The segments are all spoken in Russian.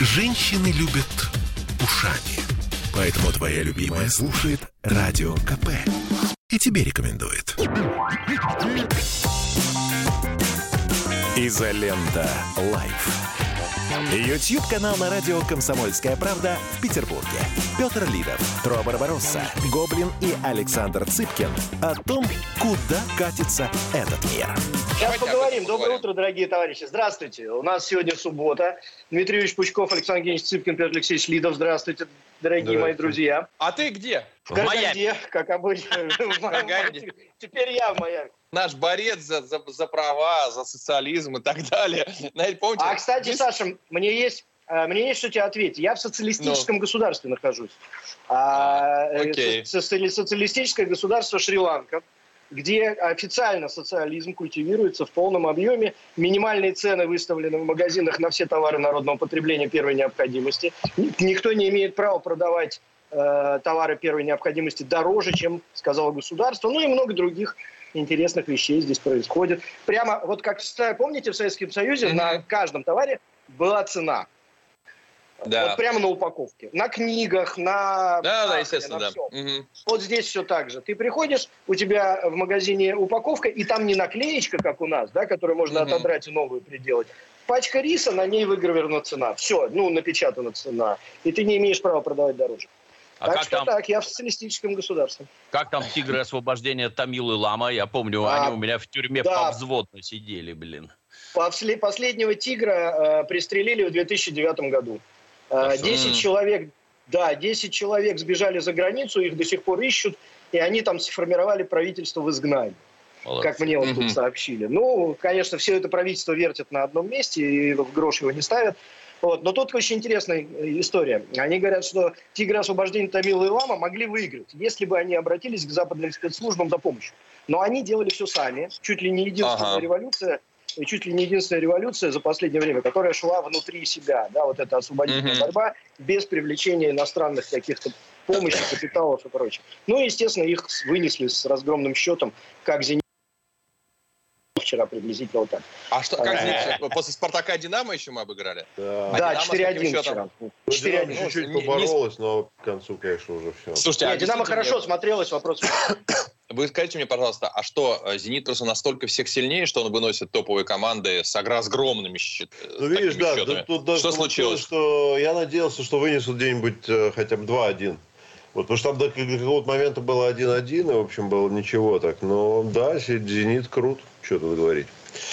Женщины любят ушами. Поэтому твоя любимая слушает Радио КП. И тебе рекомендует. Изолента. Live. YouTube-канал на радио «Комсомольская правда» в Петербурге. Петр Лидов, Тро Барбаросса, Гоблин и Александр Цыпкин о том, куда катится этот мир. Сейчас поговорим. Доброе утро, дорогие товарищи. Здравствуйте. У нас сегодня суббота. Дмитрий Юрьевич Пучков, Александр Евгеньевич Цыпкин, Петр Алексеевич Лидов. Здравствуйте, дорогие мои друзья. А ты где? В Караганде, как обычно. Теперь я в Майами. Наш борец за, за, за права, за социализм и так далее. Знаете, помните? А, кстати, здесь- Саша, мне есть, э, мне есть что тебе ответить. Я в социалистическом государстве нахожусь. А, э, окей. со- соци- Социалистическое государство Шри-Ланка, где официально социализм культивируется в полном объеме. Минимальные цены выставлены в магазинах на все товары народного потребления первой необходимости. Ни- Никто не имеет права продавать э, товары первой необходимости дороже, чем сказало государство. Ну и много других интересных вещей здесь происходит. Прямо, вот как, помните, в Советском Союзе на каждом товаре была цена. Да. Вот прямо на упаковке. На книгах, на... Да, да, естественно, на да. Мгм. Вот здесь все так же. Ты приходишь, у тебя в магазине упаковка, и там не наклеечка, как у нас, да, которую можно Мгм. отодрать и новую приделать. Пачка риса, на ней выгравирована цена. Все, ну, напечатана цена. И ты не имеешь права продавать дороже. А так как что там, так, я в социалистическом государстве. как там тигры освобождения Тамилы Лама? Я помню, А, они у меня в тюрьме да. повзводно сидели, блин. После- Последнего тигра э, пристрелили в 2009 году. Э, Да что? 10 М. человек, да, 10 человек сбежали за границу, их до сих пор ищут, и они там сформировали правительство в изгнании. Молодцы. как мне вот тут сообщили. Ну, конечно, все это правительство вертят на одном месте и в грош его не ставят. Вот. Но тут очень интересная э, история. Они говорят, что тигры освобождения Тамила и Лама могли выиграть, если бы они обратились к западным спецслужбам за помощью. Но они делали все сами. Чуть ли не единственная Ага. революция, и чуть ли не единственная революция за последнее время, которая шла внутри себя. Да, вот эта освободительная Мгм. борьба без привлечения иностранных каких-то помощи, капиталов и прочее. Ну, естественно, их вынесли с разгромным счетом, как «Зенит» вчера приблизительно вот так. А что, как Э. «Зенит»? После «Спартака» «Динамо» еще мы обыграли? Да. А да, «Динамо» с 4-1 каким счетом? вчера. Ну, 4-1. Динамо чуть-чуть Не- не- поборолось, но к концу, конечно, уже все. Слушайте, а Динамо хорошо смотрелось, вопрос. Вы скажите мне, пожалуйста, а что, э, «Зенит» просто настолько всех сильнее, что он выносит топовые команды с разгромными щит, Ну, видишь, да, счетами? тут даже Что случилось? Что я надеялся, что вынесут где-нибудь э, хотя бы 2-1. Вот, потому что там до какого-то момента было 1-1, и, в общем, было ничего так. Но да, «Зенит» крут, что тут говорить.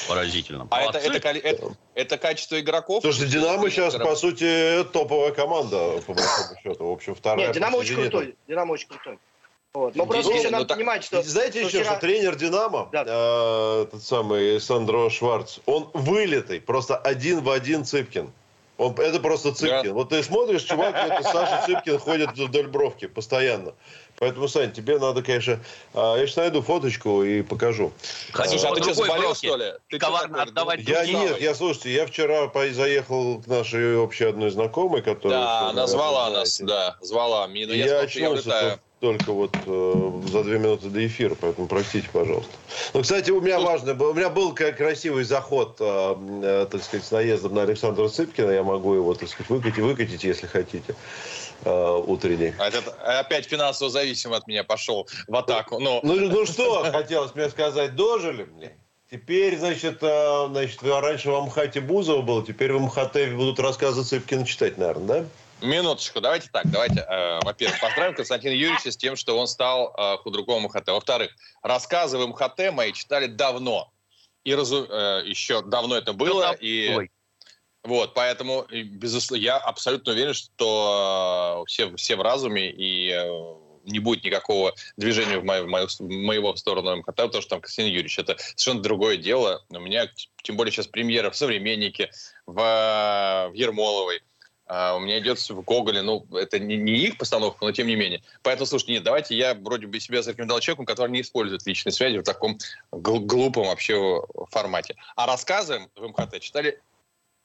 Поразительно. А это, это, это, это качество игроков? Потому что «Динамо» сейчас, по сути, топовая команда, по большому счету. В общем, вторая Нет, Динамо очень крутой. Динамо очень крутой. Вот. Но просто Действительно, еще надо ну так- понимать, что... Знаете что еще, вчера- что тренер «Динамо», Да. э, этот самый Сандро Шварц, он вылитый, просто один в один Цыпкин. Он, это просто Цыпкин. Да. Вот ты смотришь, чувак, это Саша Цыпкин ходит вдоль бровки постоянно. Поэтому, Сань, тебе надо, конечно... а, я сейчас найду фоточку и покажу. Слушай, а по ты что, заболел, бровке? что ли? Ты Коварно отдавать Я нет, я слушайте, я вчера заехал к нашей общей одной знакомой, которая... Да, она звала нас, да, звала. Ну, Я, я, я очнулся тут только вот э, за две минуты до эфира, поэтому простите, пожалуйста. Ну, кстати, у меня важно, был- у меня был как красивый заход, э, э, так сказать, с наездом на Александра Цыпкина. Я могу его, так сказать, выкатить, выкатить, если хотите, э, утренний. А этот опять финансово зависимый от меня пошел в атаку. Ну, Ну, ну что, хотелось мне сказать, дожили мне. Теперь, значит, э, значит, раньше в Амхате Бузова был, теперь в МХТ будут рассказы Цыпкина читать, наверное, да? минуточку, давайте так, давайте, э, во-первых, поздравим Константина Юрьевича с тем, что он стал э, худругом МХТ. Во-вторых, рассказы в МХТ мои читали давно. И разу- э, еще давно это было. И Ой. Вот, поэтому, безусловно, я абсолютно уверен, что э, все, все в разуме и э, не будет никакого движения в мою, в мою- в моего сторону МХТ, потому что там Константин Юрьевич, это совершенно другое дело. У меня, тем более сейчас премьера в «Современнике», в, э, в Ермоловой. А, у меня идет в Гоголе, ну, это не, не их постановка, но тем не менее. Поэтому, слушайте, нет, давайте я вроде бы себя зарекомендовал человеком, который не использует личные связи в таком гл- глупом вообще формате. А рассказы в МХТ читали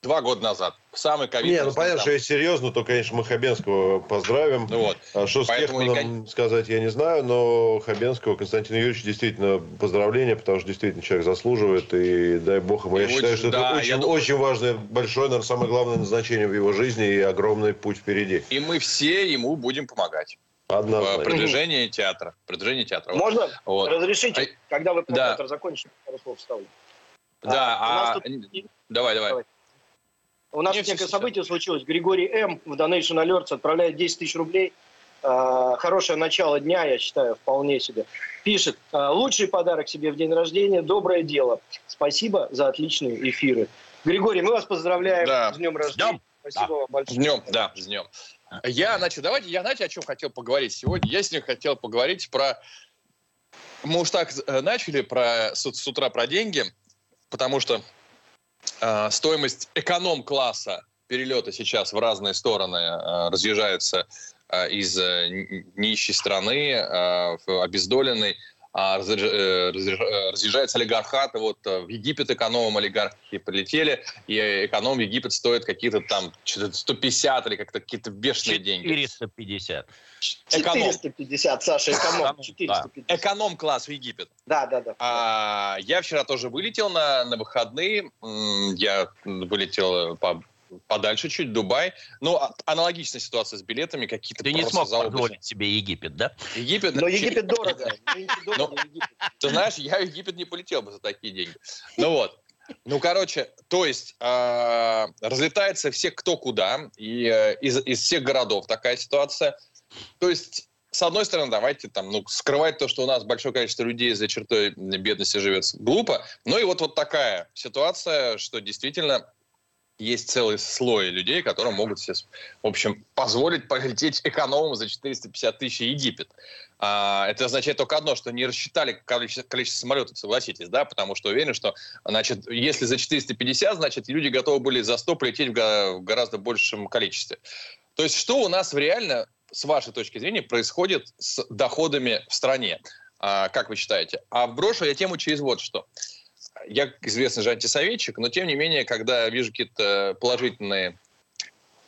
два года назад. В самый ковид. Не, ну понятно, что если серьезно, то, конечно, мы Хабенского поздравим. Ну вот. А что с Поэтому Кехманом сказать, я не знаю, но Хабенского, Константин Юрьевич, действительно поздравления, потому что действительно человек заслуживает, и дай бог ему. Я И считаю, очень- что да, это очень, думаю- очень важное, большое, наверное, самое главное назначение в его жизни и огромный путь впереди. И мы все ему будем помогать Однозначно. продвижении театра. Продвижении театра. Можно? Вот. Разрешите, А- когда вы Да. просмотр закончите, пару слов вставлю. Да, А, а... тут- Давай, давай. Давай. У нас Не, тут всё, некое событие случилось. Григорий М. в Donation Alerts отправляет 10 тысяч рублей. А, Хорошее начало дня, я считаю, вполне себе. Пишет, а, лучший подарок себе в день рождения – доброе дело. Спасибо за отличные эфиры. Григорий, мы вас поздравляем Да. с днем рождения. Днем. Спасибо вам С большое. днем, да, с днем. Я, значит, давайте, я, знаете, о чем хотел поговорить сегодня? Я сегодня хотел поговорить про... Мы уж так э, начали про, с, с утра про деньги, потому что э, стоимость эконом-класса перелета сейчас в разные стороны э, разъезжается э, из э, н- нищей страны в обездоленной, а э, э, разъезжается олигархат, и вот э, в Египет экономом олигархи полетели, и эконом Египет стоит какие-то там что-то 150 или как-то какие-то бешеные деньги. 450. Эконом. 450, Саша, эконом. Эконом, 450. Эконом-класс в Египет. Да, да, да. А, я вчера тоже вылетел на, на выходные. Я вылетел по- подальше чуть, Дубай. Ну, а- аналогичная ситуация с билетами. Какие-то Ты не смог заоблачные. позволить себе Египет, да? Египет. Но Египет дорого. Ну. Ты знаешь, я в Египет не полетел бы за такие деньги. Ну вот. Ну, короче, то есть э, разлетается все кто куда, и э, из, из всех городов такая ситуация. То есть, с одной стороны, давайте там, ну, скрывать то, что у нас большое количество людей за чертой бедности живет, глупо. Ну и вот, вот такая ситуация, что действительно есть целый слой людей, которые могут себе, в общем, позволить полететь экономом за 450 тысяч Египет. А, это означает только одно, что не рассчитали количество, количество самолетов, согласитесь, да, потому что уверен, что, значит, если за 450, значит, люди готовы были за 100 полететь в, в гораздо большем количестве. То есть что у нас реально, с вашей точки зрения, происходит с доходами в стране? А, как вы считаете? А брошу я тему через вот что. Я известный же антисоветчик, но тем не менее, когда вижу какие-то положительные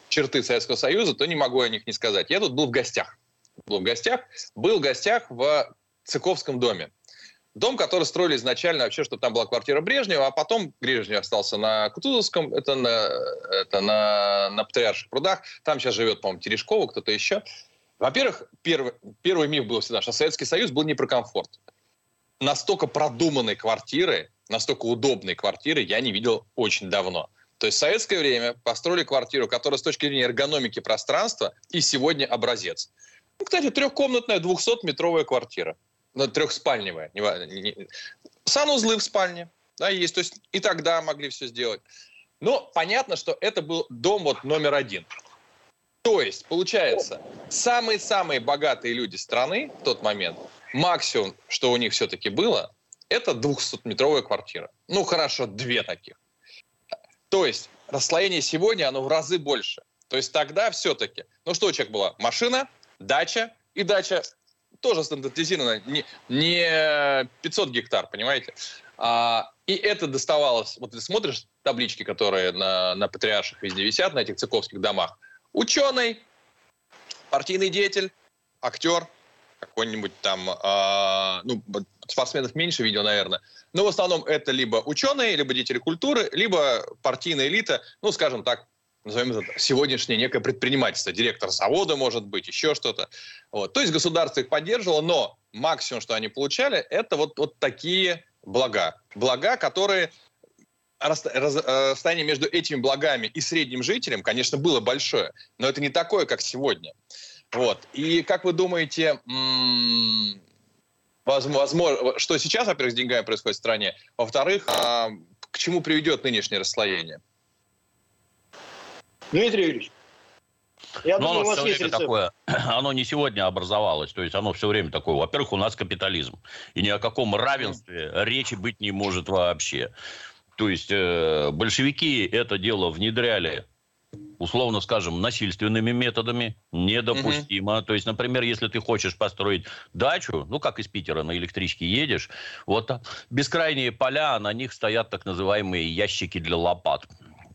черты Советского Союза, то не могу о них не сказать. Я тут был в гостях. Был в гостях, был в гостях в Цыковском доме. Дом, который строили изначально вообще, чтобы там была квартира Брежнева, а потом Брежнев остался на Кутузовском, это на, это на, на Патриарших прудах. Там сейчас живет, по-моему, Терешкова, кто-то еще. Во-первых, первый, первый миф был всегда, что Советский Союз был не про комфорт. Настолько продуманной квартиры, настолько удобной квартиры я не видел очень давно. То есть в советское время построили квартиру, которая с точки зрения эргономики пространства и сегодня образец. Ну, кстати, трехкомнатная 200-метровая квартира. Ну, трехспальневая. не ва- не- не- Санузлы в спальне. Да, есть. То есть и тогда могли все сделать. Но понятно, что это был дом вот номер один. То есть, получается, самые-самые богатые люди страны в тот момент, максимум, что у них все-таки было, это 200-метровая квартира. Ну, хорошо, две таких. То есть, расслоение сегодня, оно в разы больше. То есть тогда все-таки, ну что у человека была? Машина, дача, и дача тоже стандартизирована, не, не 500 гектар, понимаете? А, и это доставалось, вот ты смотришь таблички, которые на, на патриарших везде висят, на этих цыковских домах. Ученый, партийный деятель, актер, какой-нибудь там, а, ну, спортсменов меньше видел, наверное. Но в основном это либо ученые, либо деятели культуры, либо партийная элита, ну, скажем так, назовем это сегодняшнее некое предпринимательство. Директор завода, может быть, еще что-то. Вот. То есть государство их поддерживало, но максимум, что они получали, это вот, вот такие блага. Блага, которые э, расстояние между этими благами и средним жителем, конечно, было большое, но это не такое, как сегодня. Вот. И как вы думаете, возможно, что сейчас, во-первых, с деньгами происходит в стране, во-вторых, а, к чему приведет нынешнее расслоение? Дмитрий Юрьевич, я Но думаю, у оно вас все есть время рецепт. такое, оно не сегодня образовалось, то есть оно все время такое. Во-первых, у нас капитализм, и ни о каком равенстве речи быть не может вообще. То есть э, большевики это дело внедряли условно скажем, насильственными методами недопустимо. То есть, например, если ты хочешь построить дачу, ну, как из Питера на электричке едешь, вот бескрайние поля, а на них стоят так называемые ящики для лопат.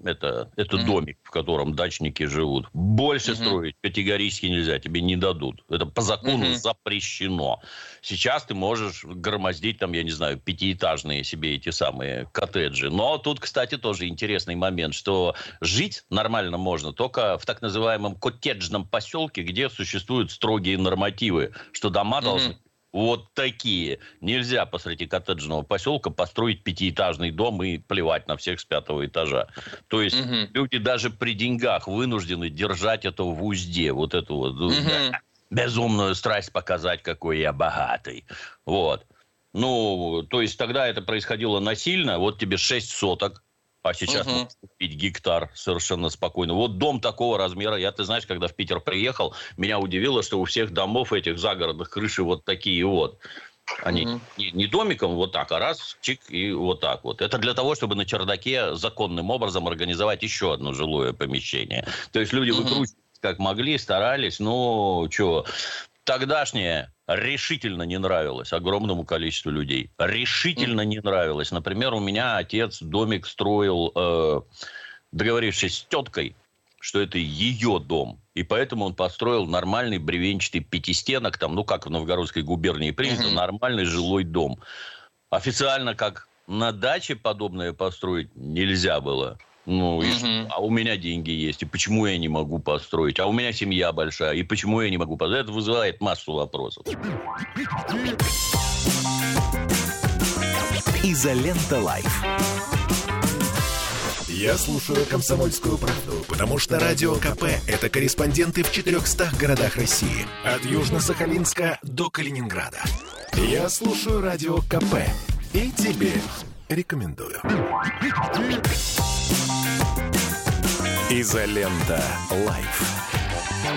Это, это домик, в котором дачники живут. Больше угу. строить категорически нельзя, тебе не дадут. Это по закону угу. запрещено. Сейчас ты можешь громоздить там, я не знаю, пятиэтажные себе эти самые коттеджи. Но тут, кстати, тоже интересный момент, что жить нормально можно только в так называемом коттеджном поселке, где существуют строгие нормативы, что дома угу. должны вот такие. Нельзя посреди коттеджного поселка построить пятиэтажный дом и плевать на всех с пятого этажа. То есть угу. люди даже при деньгах вынуждены держать это в узде. Вот эту вот угу. безумную страсть показать, какой я богатый. Вот. Ну, то есть тогда это происходило насильно. Вот тебе шесть соток а сейчас угу. можно купить гектар совершенно спокойно. Вот дом такого размера. Я, ты знаешь, когда в Питер приехал, меня удивило, что у всех домов этих загородных крыши вот такие вот. Они угу. не, не домиком вот так, а раз, чик, и вот так вот. Это для того, чтобы на чердаке законным образом организовать еще одно жилое помещение. То есть люди угу. выкручивались как могли, старались, но что, тогдашнее решительно не нравилось огромному количеству людей. Решительно не нравилось. Например, у меня отец домик строил, э, договорившись с теткой, что это ее дом. И поэтому он построил нормальный бревенчатый пятистенок, там, ну, как в Новгородской губернии принято, нормальный жилой дом. Официально, как на даче подобное построить нельзя было. Ну, и, угу. а у меня деньги есть, и почему я не могу построить? А у меня семья большая, и почему я не могу построить? Это вызывает массу вопросов. Изолента Live. Я слушаю «Комсомольскую правду», потому что «Радио КП» — это корреспонденты в 400 городах России. От Южно-Сахалинска до Калининграда. Я слушаю «Радио КП» и тебе рекомендую. Изолента. Live.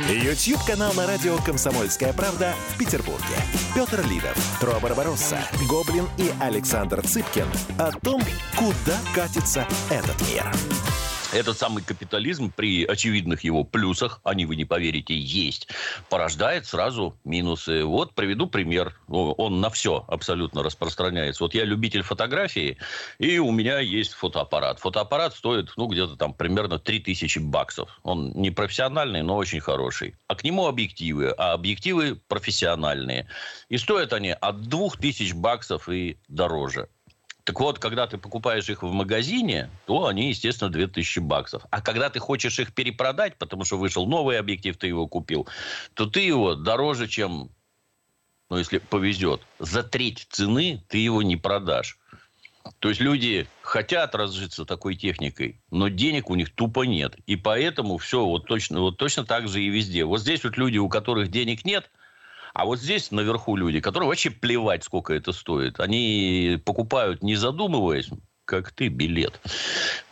YouTube-канал на радио «Комсомольская правда» в Петербурге. Петр Лидов, Тро Барбаросса, Гоблин и Александр Цыпкин о том, куда катится этот мир. Этот самый капитализм при очевидных его плюсах, они, вы не поверите, есть, порождает сразу минусы. Вот приведу пример. Он на все абсолютно распространяется. Вот я любитель фотографии, и у меня есть фотоаппарат. Фотоаппарат стоит, ну, где-то там примерно 3000 баксов. Он не профессиональный, но очень хороший. А к нему объективы. А объективы профессиональные. И стоят они от 2000 баксов и дороже. Так вот, когда ты покупаешь их в магазине, то они, естественно, 2000 баксов. А когда ты хочешь их перепродать, потому что вышел новый объектив, ты его купил, то ты его дороже, чем, ну, если повезет, за треть цены ты его не продашь. То есть люди хотят разжиться такой техникой, но денег у них тупо нет. И поэтому все вот точно, вот точно так же и везде. Вот здесь вот люди, у которых денег нет – а вот здесь наверху люди, которые вообще плевать, сколько это стоит. Они покупают, не задумываясь, как ты, билет.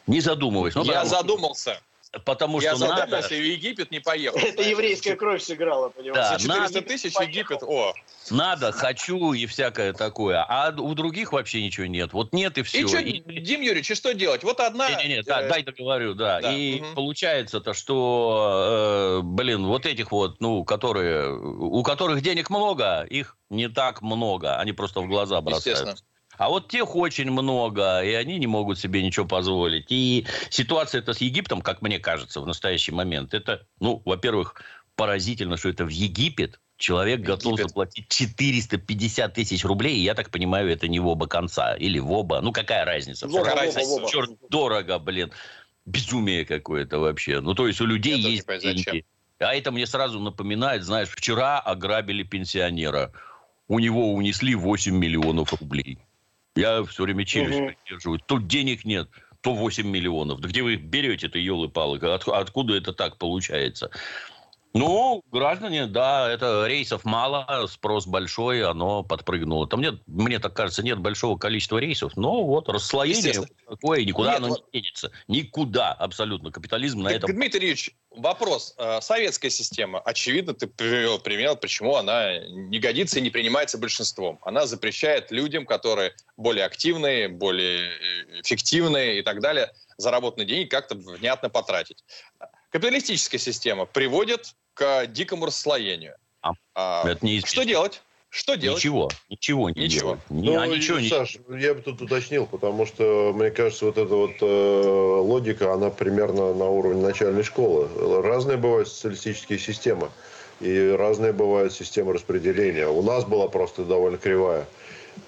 Не задумываясь. Ну, Я задумался. Потому я что задумался надо... и в Египет не поехал. Это еврейская кровь сыграла, понимаешь? Да, За 400 надо... тысяч Египет, о. Надо, хочу и всякое такое. А у других вообще ничего нет. Вот нет и все. И что, и... Дим Юрьевич, и что делать? Вот одна... Не, не, не, да, э, дай договорю, да. да. И угу. получается-то, что, э, блин, вот этих вот, ну, которые, у которых денег много, их не так много. Они просто в глаза бросаются. А вот тех очень много, и они не могут себе ничего позволить. И ситуация это с Египтом, как мне кажется, в настоящий момент, это, ну, во-первых, поразительно, что это в Египет человек Египет. готов заплатить 450 тысяч рублей, и я так понимаю, это не в оба конца, или в оба, ну какая разница? В оба, разница? В оба. Черт, дорого, блин. Безумие какое-то вообще. Ну, то есть у людей я есть деньги. Зачем? А это мне сразу напоминает, знаешь, вчера ограбили пенсионера. У него унесли 8 миллионов рублей. Я все время челюсть угу. придерживаю. Тут денег нет, то 8 миллионов. Да где вы берете-то, елы-палы? От, откуда это так получается? Ну, граждане, да, это рейсов мало, спрос большой, оно подпрыгнуло. Там нет, мне так кажется, нет большого количества рейсов, но вот расслоение такое, никуда нет, оно вот... не денется. Никуда абсолютно. Капитализм на этом... Дмитрий Ильич, вопрос. Э, советская система, очевидно, ты привел пример, почему она не годится и не принимается большинством. Она запрещает людям, которые более активные, более э, эффективные и так далее, заработанные деньги как-то внятно потратить. Капиталистическая система приводит к дикому расслоению. А, а, это Что делать? Что делать? Ничего, ничего не Ничего. делать. Не- Ну, а ничего не Саш, я бы тут уточнил, потому что, мне кажется, вот эта вот э, логика, она примерно на уровне начальной школы. Разные бывают социалистические системы. И разные бывают системы распределения. У нас была просто довольно кривая.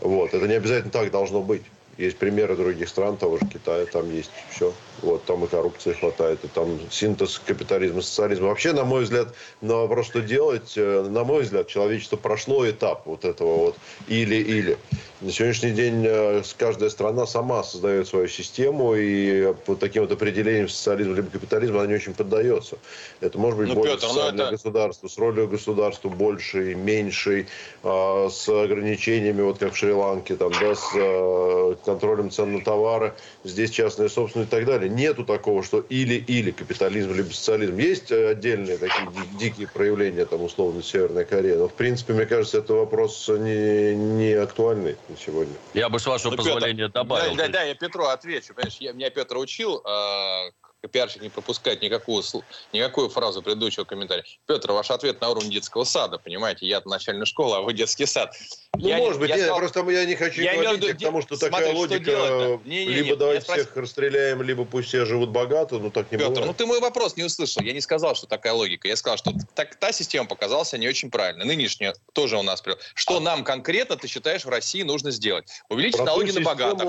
Вот. Это не обязательно так должно быть. Есть примеры других стран, того же Китая, там есть все. Вот, там и коррупции хватает, и там синтез капитализма, социализма. Вообще, на мой взгляд, на вопрос, что делать, э, на мой взгляд, человечество прошло этап вот этого вот или-или. На сегодняшний день э, каждая страна сама создает свою систему, и по таким вот определениям социализма либо капитализма она не очень поддается. Это может быть Ну, более Петр, ну социальное это- государство, с ролью государства большей, меньшей, а, с ограничениями, вот как в Шри-Ланке, там, да, с э, контролем цен на товары, здесь частная собственность и так далее. Нету такого, что или-или капитализм, либо социализм. Есть э, отдельные такие ди- дикие проявления, там, условно, Северная Корея, но, в принципе, мне кажется, это вопрос не, не актуальный на сегодня. Я бы, с вашего Ну, позволения, Петр, добавил. Да, да, да, я Петру отвечу. Понимаешь, я, меня Петр учил, э, пиарщик не пропускать никакую, никакую фразу предыдущего комментария. Петр, ваш ответ на уровне детского сада, понимаете? Я начальная школа, а вы детский сад. Ну, Я не- может быть, я нет, сказал- просто я не хочу Я имею говорить виду, к тому, что смотри, такая что логика? Не, не, либо я давайте всех расстреляем, либо пусть все живут богато, ну так не Петр, бывает. ну ты мой вопрос не услышал. Я не сказал, что такая логика. Я сказал, что так, та система показалась не очень правильно. Нынешняя тоже у нас. Что А нам конкретно, ты считаешь, в России нужно сделать? Увеличить Про налоги на богатых.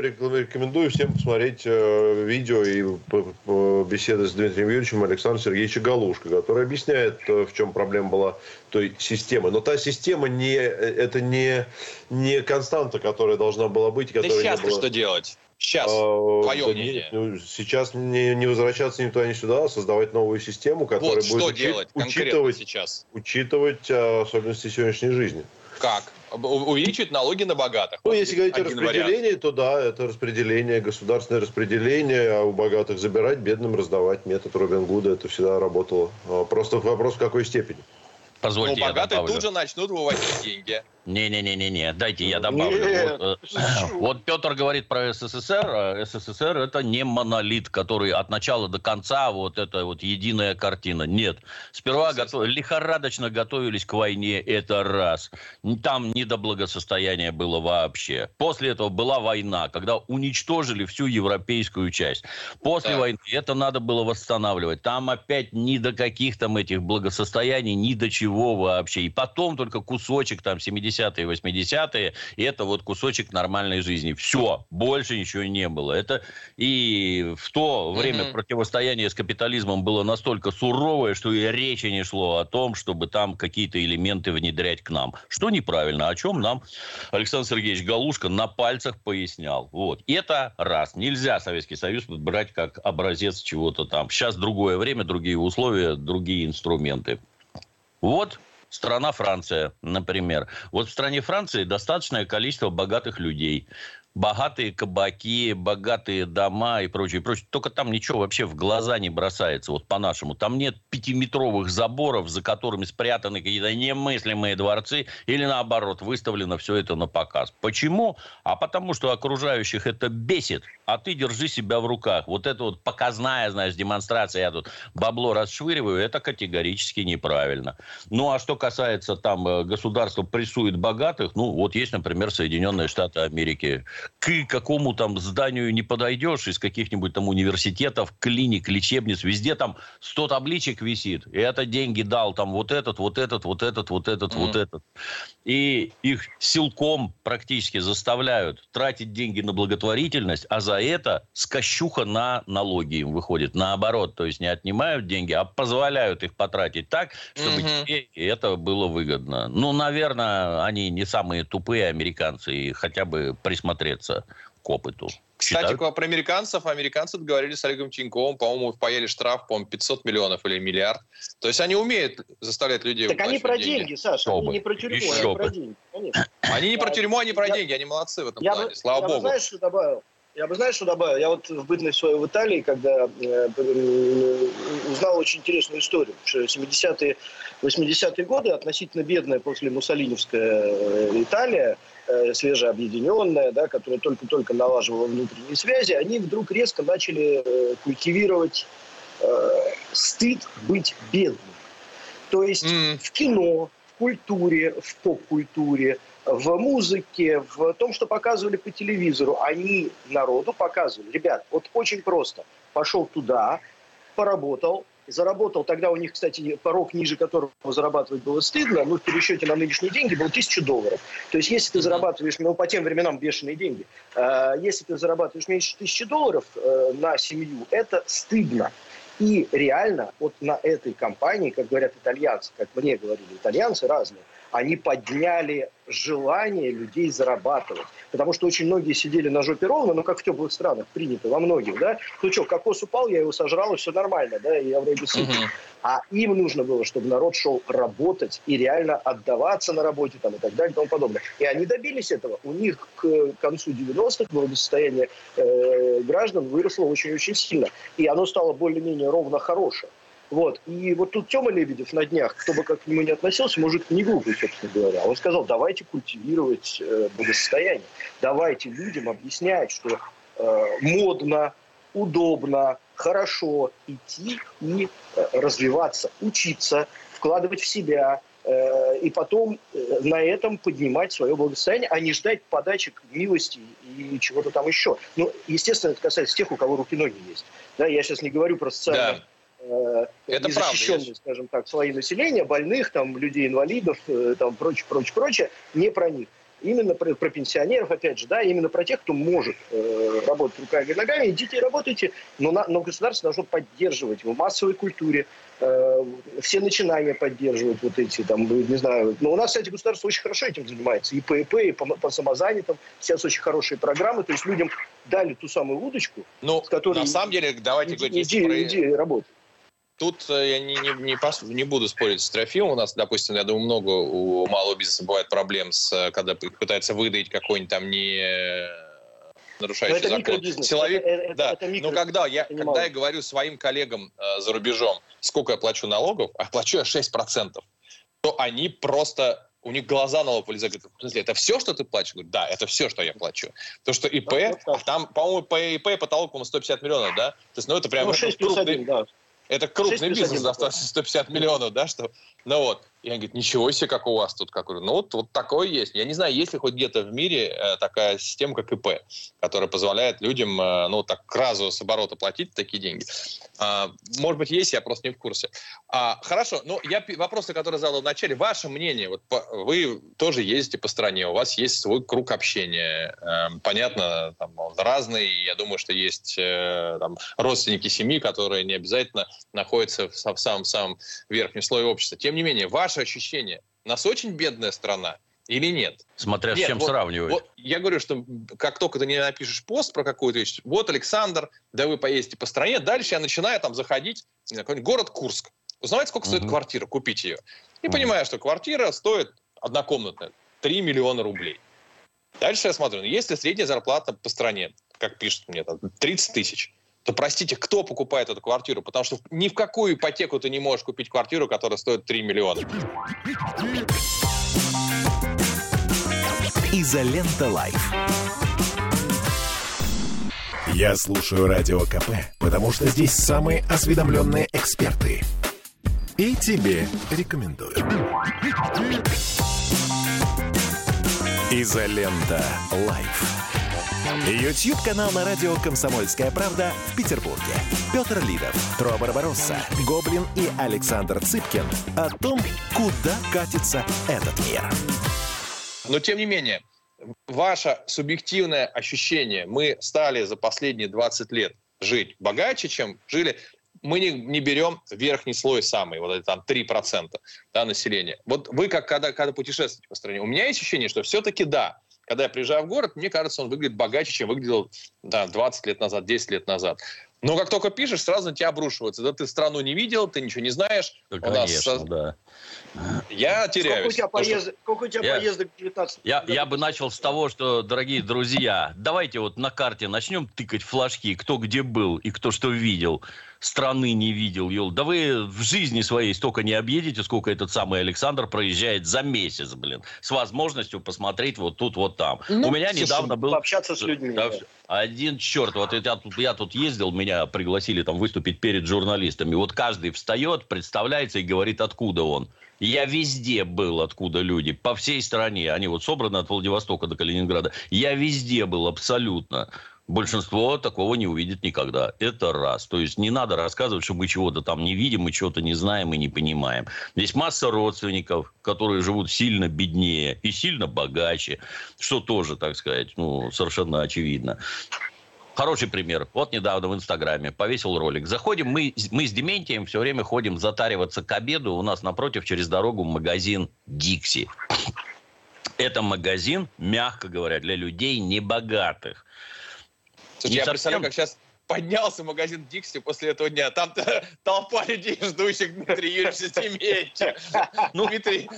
рекомендую всем посмотреть э, видео и беседы с Дмитрием Юрьевичем Александром Сергеевичем Галушко, который объясняет, э, в чем проблема была той системы. Но та система не, э, это не, не константа, которая должна была быть, и Да которая сейчас не была... что делать? Сейчас. А, твое да мнение. нет, ну, сейчас не, не возвращаться ни туда, ни сюда, а создавать новую систему, которая вот будет что учи- делать учитывать, сейчас? учитывать а, особенности сегодняшней жизни. Как? Увеличивать налоги на богатых. Ну, Вот если говорить о один вариант. распределении, то да, это распределение, государственное распределение, а у богатых забирать, бедным раздавать. Метод Робин Гуда, это всегда работало. А, Просто вопрос в какой степени. Ну, Позвольте, я богатые добавлю. тут же начнут выводить деньги. Не-не-не-не, дайте я добавлю. Нет, Вот, э, вот Петр говорит про СССР. а СССР это не монолит, который от начала до конца вот это вот единая картина. Нет. Сперва готов- лихорадочно готовились к войне, это раз. Там не до благосостояния было вообще. После этого была война, когда уничтожили всю европейскую часть. После Так. войны это надо было восстанавливать. Там опять ни до каких там этих благосостояний, ни до чего вообще. И потом только кусочек там 70-е, 80-е, и это вот кусочек нормальной жизни. Все, больше ничего не было. Это и в то время Мгм. противостояние с капитализмом было настолько суровое, что и речи не шло о том, чтобы там какие-то элементы внедрять к нам. Что неправильно, о чем нам Александр Сергеевич Галушка на пальцах пояснял. Вот. Это раз. Нельзя Советский Союз брать как образец чего-то там. Сейчас другое время, другие условия, другие инструменты. Вот страна Франция, например. Вот в стране Франции достаточное количество богатых людей. Богатые кабаки, богатые дома и прочее, прочее. Только там ничего вообще в глаза не бросается, вот по-нашему. Там нет пятиметровых заборов, за которыми спрятаны какие-то немыслимые дворцы, или наоборот, выставлено все это на показ. Почему? А потому что окружающих это бесит, а ты держи себя в руках. Вот это вот показная, знаешь, демонстрация, я тут бабло расшвыриваю, это категорически неправильно. Ну, а что касается там э, государства прессует богатых, ну, вот есть, например, Соединенные Штаты Америки. К какому там зданию не подойдешь из каких-нибудь там университетов, клиник, лечебниц, везде там 100 табличек висит. И это деньги дал там вот этот, вот этот, вот этот, вот этот, вот Мгм. этот. И их силком практически заставляют тратить деньги на благотворительность, а за это скощуха на налоги им выходит. Наоборот, то есть не отнимают деньги, а позволяют их потратить так, чтобы Мгм. тебе это было выгодно. Ну, наверное, они не самые тупые американцы, и хотя бы присмотреться к опыту. Кстати, Считают? про американцев. Американцы договорились с Олегом Тиньковым. По-моему, впаяли штраф, по-моему, 500 миллионов или миллиард. То есть они умеют заставлять людей Так они про деньги. деньги, Саша, Еще они бы, не про тюрьму, еще они про бы. деньги. Конечно. Они не про тюрьму, они про я- деньги. Они молодцы в этом Я плане. бы, Слава я бы, богу. знаешь, что добавил? Я бы, знаешь, что добавил? Я вот в бытность свою в Италии, когда э, э, узнал очень интересную историю. Что 70-е, 80-е годы, относительно бедная после муссолиневская э, Италия, свежеобъединенная, да, которая только-только налаживала внутренние связи, они вдруг резко начали э, культивировать э, стыд быть бедным. То есть М. в кино, культуре, в поп-культуре, в музыке, в том, что показывали по телевизору. Они народу показывали. Ребят, вот очень просто. Пошел туда, поработал, заработал, тогда у них, кстати, порог, ниже которого зарабатывать было стыдно, ну, в пересчете на нынешние деньги был тысяча долларов. То есть, если ты зарабатываешь, ну, по тем временам бешеные деньги, э, если ты зарабатываешь меньше тысячи долларов э, на семью, это стыдно. И реально вот на этой компании, как говорят итальянцы, как мне говорили итальянцы разные, они подняли желание людей зарабатывать. Потому что очень многие сидели на жопе ровно, ну, как в теплых странах принято, во многих, да. Ну что, кокос упал, я его сожрал, и все нормально, да, и я вроде сыт. Угу. А им нужно было, чтобы народ шел работать и реально отдаваться на работе там, и так далее и тому подобное. И они добились этого. У них к концу 90-х благосостояние э, граждан выросло очень-очень сильно. И оно стало более-менее ровно хорошее. Вот. И вот тут Тёма Лебедев на днях, кто бы как к нему не относился, мужик не глупый, собственно говоря. Он сказал, давайте культивировать э, благосостояние. Давайте людям объяснять, что э, модно, удобно, хорошо идти и э, развиваться, учиться, вкладывать в себя, э, и потом э, на этом поднимать свое благосостояние, а не ждать подачек, милости и чего-то там еще. Ну, естественно, это касается тех, у кого руки-ноги есть. Да, я сейчас не говорю про социальную да э, Это незащищенные, скажем так, слои населения, больных, там, людей-инвалидов, э, там, прочее, прочее, прочее, не про них. Именно про, про пенсионеров, опять же, да, именно про тех, кто может э, работать руками и ногами. Идите и работайте, но, на, но государство должно поддерживать в массовой культуре, э, все начинания поддерживать вот эти, там, не знаю. Но у нас, кстати, государство очень хорошо этим занимается. И по ИП, и по, по самозанятым. Сейчас очень хорошие программы. То есть людям дали ту самую удочку, ну, с которой... на самом деле, давайте иди, говорить... Иди, про... иди работать. Тут э, я не, не, не, пос, не буду спорить с Трофимом. У нас, допустим, я думаю, много у малого бизнеса бывает проблем, с, э, когда пытается выдать какой-нибудь там не э, нарушающий это закон силовик. Это, да. это, это Но когда я, когда я говорю своим коллегам э, за рубежом, сколько я плачу налогов, а плачу я 6%, то они просто у них глаза на лоб вылезают. Говорят, в смысле, это все, что ты платишь? Говорю, да, это все, что я плачу. То, что ИП, а там, по-моему, по ИП потолок, по-моему, 150 миллионов, да? То есть, ну, это прям ну, 6 крупный, 1, да. Это крупный бизнес за 150 миллионов, да, что ну вот. И он говорит, ничего себе, как у вас тут. Как? Ну вот, вот такое есть. Я не знаю, есть ли хоть где-то в мире э, такая система, как ИП, которая позволяет людям, э, ну, так разово с оборота платить такие деньги. А, может быть, есть, я просто не в курсе. А, хорошо, ну, я вопросы, которые задал в начале. Ваше мнение, вот по, вы тоже ездите по стране, у вас есть свой круг общения. Э, понятно, там, он разный. Я думаю, что есть э, там, родственники семьи, которые не обязательно находятся в самом-самом верхнем слое общества. Тем не менее, ваше ощущение, нас очень бедная страна или нет? Смотря нет, с чем вот, сравнивать. Вот, я говорю, что как только ты не напишешь пост про какую-то вещь, вот, Александр, да вы поездите по стране, дальше я начинаю там заходить, какой-нибудь город Курск. Узнавать, сколько uh-huh. стоит квартира, купить ее. И uh-huh. понимаю, что квартира стоит однокомнатная 3 миллиона рублей. Дальше я смотрю, ну, если средняя зарплата по стране, как пишут мне, там, 30 тысяч, то, простите, кто покупает эту квартиру? Потому что ни в какую ипотеку ты не можешь купить квартиру, которая стоит 3 миллиона. Изолента Live. Я слушаю Радио КП, потому что здесь самые осведомленные эксперты. И тебе рекомендую. Изолента Live. YouTube-канал на радио «Комсомольская правда» в Петербурге. Петр Лидов, Тро Барбаросса, Гоблин и Александр Цыпкин о том, куда катится этот мир. Но, тем не менее, ваше субъективное ощущение, мы стали за последние 20 лет жить богаче, чем жили мы не, не берем верхний слой самый, вот это там 3% да, населения. Вот вы, как когда, когда путешествуете по стране, у меня есть ощущение, что все-таки да, когда я приезжаю в город, мне кажется, он выглядит богаче, чем выглядел да, 20 лет назад, 10 лет назад. Но как только пишешь, сразу на тебя обрушиваются. Да ты страну не видел, ты ничего не знаешь. Да, конечно, нас... да. Я теряюсь. Сколько у тебя, поезд... что... Сколько у тебя я... поездок 19 я, я бы начал с того, что, дорогие друзья, давайте вот на карте начнем тыкать флажки, кто где был и кто что видел. Страны не видел. Ел. Да вы в жизни своей столько не объедете, сколько этот самый Александр проезжает за месяц, блин, с возможностью посмотреть вот тут, вот там. Ну, У меня слушай, недавно был... Пообщаться с людьми. Да, да. Один черт, вот я тут, я тут ездил, меня пригласили там выступить перед журналистами. Вот каждый встает, представляется и говорит, откуда он. Я везде был, откуда люди, по всей стране. Они вот собраны от Владивостока до Калининграда. Я везде был абсолютно. Большинство такого не увидит никогда. Это раз. То есть не надо рассказывать, что мы чего-то там не видим, мы чего-то не знаем и не понимаем. Есть масса родственников, которые живут сильно беднее и сильно богаче, что тоже, так сказать, ну, совершенно очевидно. Хороший пример. Вот недавно в Инстаграме повесил ролик. Заходим, мы, мы с Дементием все время ходим затариваться к обеду. У нас напротив через дорогу магазин «Дикси». Это магазин, мягко говоря, для людей небогатых. Слушай, я совсем... представляю, как сейчас поднялся магазин Дикси после этого дня. Там толпа людей, ждущих Дмитрия Юрьевича Тимеевича. Ну, Дмитрий...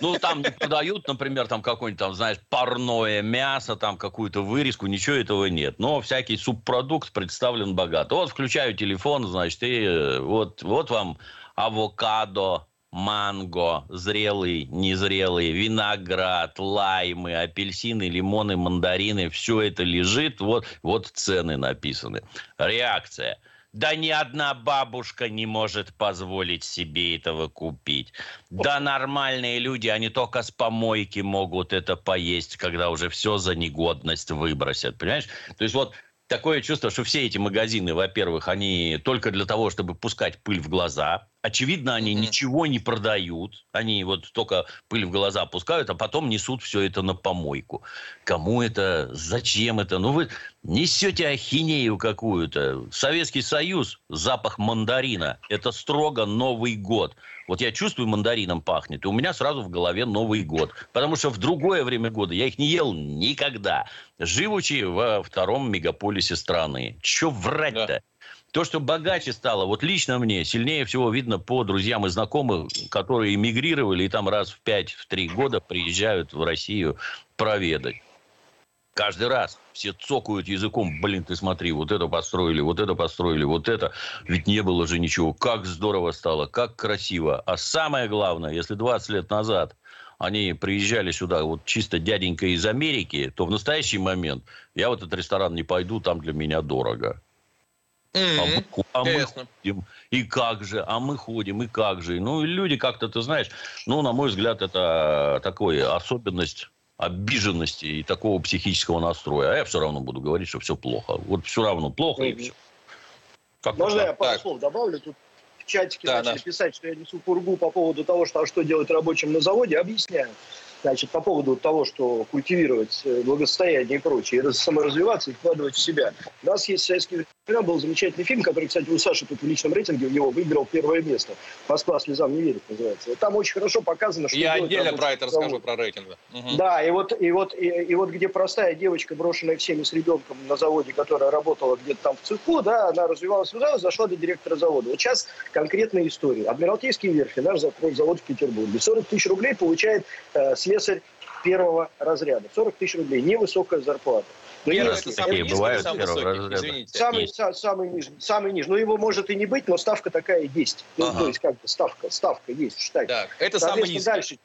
ну, там продают, например, там какое-нибудь, там, знаешь, парное мясо, там какую-то вырезку, ничего этого нет. Но всякий субпродукт представлен богато. Вот включаю телефон, значит, и э, вот, вот вам авокадо, манго, зрелый, незрелый, виноград, лаймы, апельсины, лимоны, мандарины, все это лежит, вот, вот цены написаны. Реакция. Да ни одна бабушка не может позволить себе этого купить. Да нормальные люди, они только с помойки могут это поесть, когда уже все за негодность выбросят. Понимаешь? То есть вот такое чувство, что все эти магазины, во-первых, они только для того, чтобы пускать пыль в глаза, Очевидно, они mm-hmm. ничего не продают. Они вот только пыль в глаза пускают, а потом несут все это на помойку. Кому это? Зачем это? Ну, вы несете ахинею какую-то. Советский Союз, запах мандарина. Это строго Новый год. Вот я чувствую, мандарином пахнет, и у меня сразу в голове Новый год. Потому что в другое время года я их не ел никогда. Живучи во втором мегаполисе страны. Че врать-то? Да. То, что богаче стало, вот лично мне, сильнее всего видно по друзьям и знакомым, которые эмигрировали и там раз в 5-3 года приезжают в Россию проведать. Каждый раз все цокают языком, блин, ты смотри, вот это построили, вот это построили, вот это. Ведь не было же ничего. Как здорово стало, как красиво. А самое главное, если 20 лет назад они приезжали сюда вот чисто дяденька из Америки, то в настоящий момент я в этот ресторан не пойду, там для меня дорого. Mm-hmm. А, мы, а мы ходим, и как же, а мы ходим, и как же. Ну, и люди как-то, ты знаешь, ну, на мой взгляд, это такой особенность обиженности и такого психического настроя. А я все равно буду говорить, что все плохо. Вот все равно плохо, mm-hmm. и все. Как Можно я пару так. слов добавлю? Тут в чатике да, начали да. писать, что я несу пургу по поводу того, что, а что делать рабочим на заводе. Объясняю. Значит, по поводу того, что культивировать э, благосостояние и прочее, и саморазвиваться, и вкладывать в себя. У нас есть в советские времена был замечательный фильм, который, кстати, у Саши тут в личном рейтинге у него выиграл первое место. «Москва слезам не верит» называется. Там очень хорошо показано, что... Я отдельно про это расскажу, про рейтинг. Угу. Да, и вот, и, вот, и, и вот где простая девочка, брошенная всеми с ребенком на заводе, которая работала где-то там в цеху, да, она развивалась, развивалась, зашла до директора завода. Вот сейчас конкретная история. Адмиралтейский верфи, наш завод в Петербурге. 40 тысяч рублей получает э, слесарь первого разряда. 40 тысяч рублей. Невысокая зарплата. Ну, если такие бывают самый, самый, самый, самый нижний, самый нижний. Ну, его может и не быть, но ставка такая есть. Ну, ага. то есть, как бы ставка, ставка есть в штате. Так, это самый низкий. Дальше,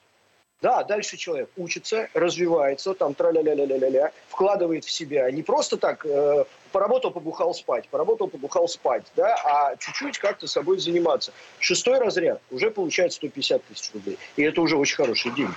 да, дальше человек учится, развивается, там тра-ля-ля-ля-ля-ля, вкладывает в себя. Не просто так э, поработал, побухал спать, поработал, побухал спать, да, а чуть-чуть как-то собой заниматься. Шестой разряд уже получает 150 тысяч рублей. И это уже очень хороший день.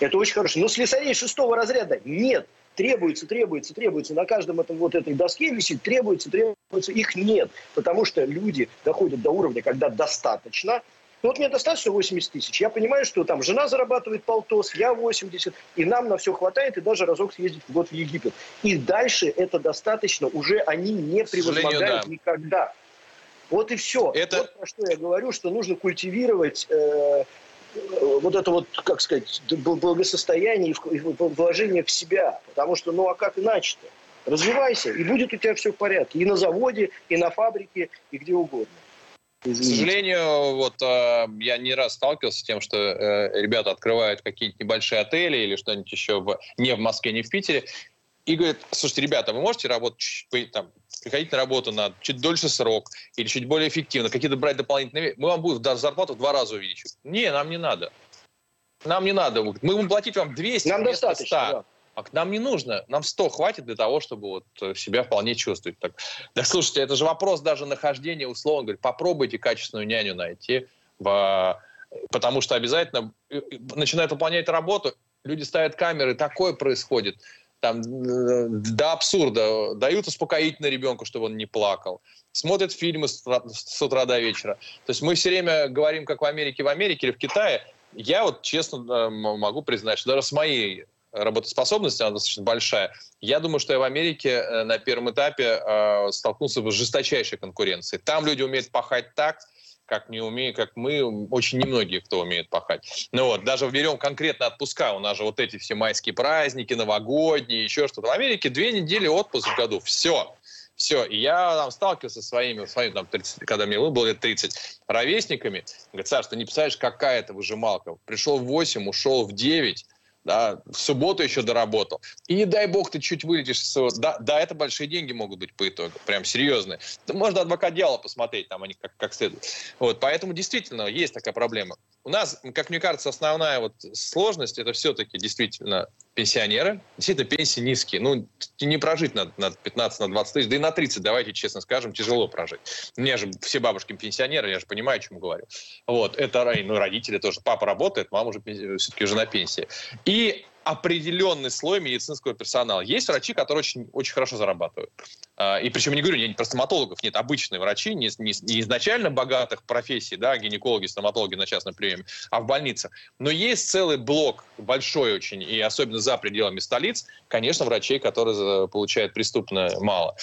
Это очень хорошо. Но слесарей шестого разряда нет. Требуется, требуется, требуется. На каждом этом вот этой доске висит, требуется, требуется. Их нет. Потому что люди доходят до уровня, когда достаточно. Ну, вот мне достаточно 80 тысяч. Я понимаю, что там жена зарабатывает полтос, я 80, и нам на все хватает, и даже разок съездить в год в Египет. И дальше это достаточно, уже они не превозмогают да. никогда. Вот и все. Это... Вот про что я говорю, что нужно культивировать э, вот это вот, как сказать, благосостояние и вложение в себя. Потому что, ну а как иначе-то? Развивайся, и будет у тебя все в порядке. И на заводе, и на фабрике, и где угодно. Извините. К сожалению, вот э, я не раз сталкивался с тем, что э, ребята открывают какие-нибудь небольшие отели или что-нибудь еще в, не в Москве, не в Питере, и говорят, слушайте, ребята, вы можете работать там, приходить на работу на чуть дольше срок или чуть более эффективно, какие-то брать дополнительные... Мы вам будем зарплату в два раза увеличить. Не, нам не надо. Нам не надо. Мы будем платить вам 200 Нам достаточно, да. А нам не нужно, нам 100 хватит для того, чтобы вот э, себя вполне чувствовать. Так, да слушайте, это же вопрос даже нахождения, условно говоря, попробуйте качественную няню найти, в, потому что обязательно э, начинают выполнять работу, люди ставят камеры, такое происходит там э, до абсурда. Дают успокоительное ребенку, чтобы он не плакал. Смотрят фильмы с утра, с утра до вечера. То есть мы все время говорим, как в Америке, в Америке или в Китае. Я вот честно могу признать, что даже с моей работоспособность, она достаточно большая. Я думаю, что я в Америке э, на первом этапе э, столкнулся с жесточайшей конкуренцией. Там люди умеют пахать так, как не умеют, как мы, очень немногие, кто умеет пахать. Ну вот, даже берем конкретно отпуска, у нас же вот эти все майские праздники, новогодние, еще что-то. В Америке две недели отпуск в году, все. Все, и я там сталкивался со своими, своими там, 30, когда мне было лет 30, ровесниками. Говорит, Саш, ты не представляешь, какая это выжималка. Пришел в 8, ушел в 9, да, в субботу еще доработал. И не дай бог ты чуть вылетишь своего... Да, да, это большие деньги могут быть по итогу, прям серьезные. Можно адвокат дьявола посмотреть, там они как, как следует. Вот, поэтому действительно есть такая проблема. У нас, как мне кажется, основная вот сложность это все-таки действительно пенсионеры. Действительно, пенсии низкие. Ну, не прожить на, на 15, на 20 тысяч, да и на 30, давайте честно скажем, тяжело прожить. У меня же все бабушки пенсионеры, я же понимаю, о чем говорю. Вот, это ну, родители тоже. Папа работает, мама уже все-таки уже на пенсии. И определенный слой медицинского персонала. Есть врачи, которые очень, очень хорошо зарабатывают. А, и причем не говорю не про стоматологов, нет, обычные врачи, не, не, не изначально богатых профессий, да, гинекологи, стоматологи на частном приеме, а в больницах. Но есть целый блок, большой очень, и особенно за пределами столиц, конечно, врачей, которые получают преступно мало.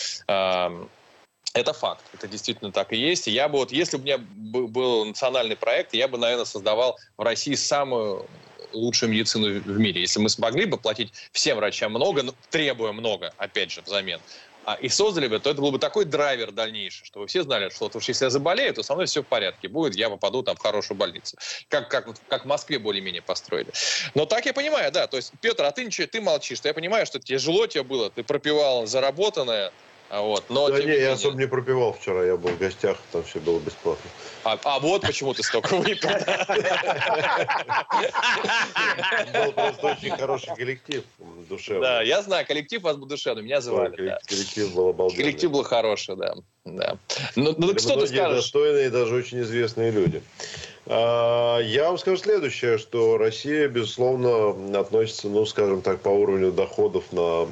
Это факт, это действительно так и есть. Я бы вот, если бы у меня был национальный проект, я бы, наверное, создавал в России самую лучшую медицину в мире. Если мы смогли бы платить всем врачам много, но требуя много, опять же, взамен, а, и создали бы, то это был бы такой драйвер дальнейший, чтобы все знали, что вот если я заболею, то со мной все в порядке будет, я попаду там в хорошую больницу. Как, как, как в Москве более-менее построили. Но так я понимаю, да. То есть, Петр, а ты ничего, ты молчишь. Я понимаю, что тяжело тебе было, ты пропивал заработанное, вот, но, да не, я особо не пропивал вчера, я был в гостях, там все было бесплатно. А, а вот почему ты столько выпил. Был просто очень хороший коллектив душевный. Да, я знаю, коллектив вас был душевный, меня звали. Коллектив был обалденный. Коллектив был хороший, да. Ну, ну что ты скажешь? достойные, даже очень известные люди. А, я вам скажу следующее, что Россия, безусловно, относится, ну, скажем так, по уровню доходов на